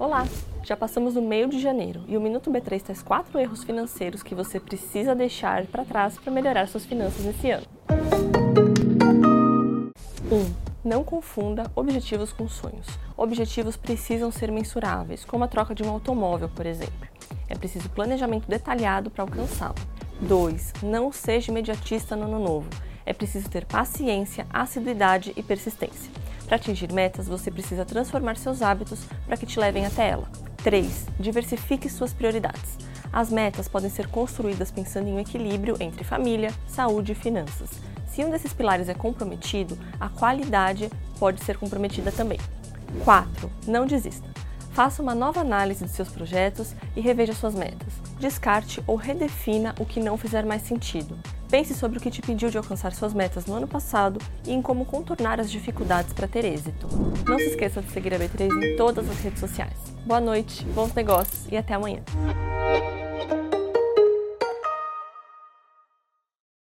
Olá! Já passamos o meio de janeiro e o Minuto B3 traz quatro erros financeiros que você precisa deixar para trás para melhorar suas finanças nesse ano. 1. Um, não confunda objetivos com sonhos. Objetivos precisam ser mensuráveis, como a troca de um automóvel, por exemplo. É preciso planejamento detalhado para alcançá-lo. 2. Não seja imediatista no ano novo. É preciso ter paciência, assiduidade e persistência. Para atingir metas, você precisa transformar seus hábitos para que te levem até ela. 3. Diversifique suas prioridades. As metas podem ser construídas pensando em um equilíbrio entre família, saúde e finanças. Se um desses pilares é comprometido, a qualidade pode ser comprometida também. 4. Não desista. Faça uma nova análise de seus projetos e reveja suas metas. Descarte ou redefina o que não fizer mais sentido. Pense sobre o que te impediu de alcançar suas metas no ano passado e em como contornar as dificuldades para ter êxito. Não se esqueça de seguir a B3 em todas as redes sociais. Boa noite, bons negócios e até amanhã.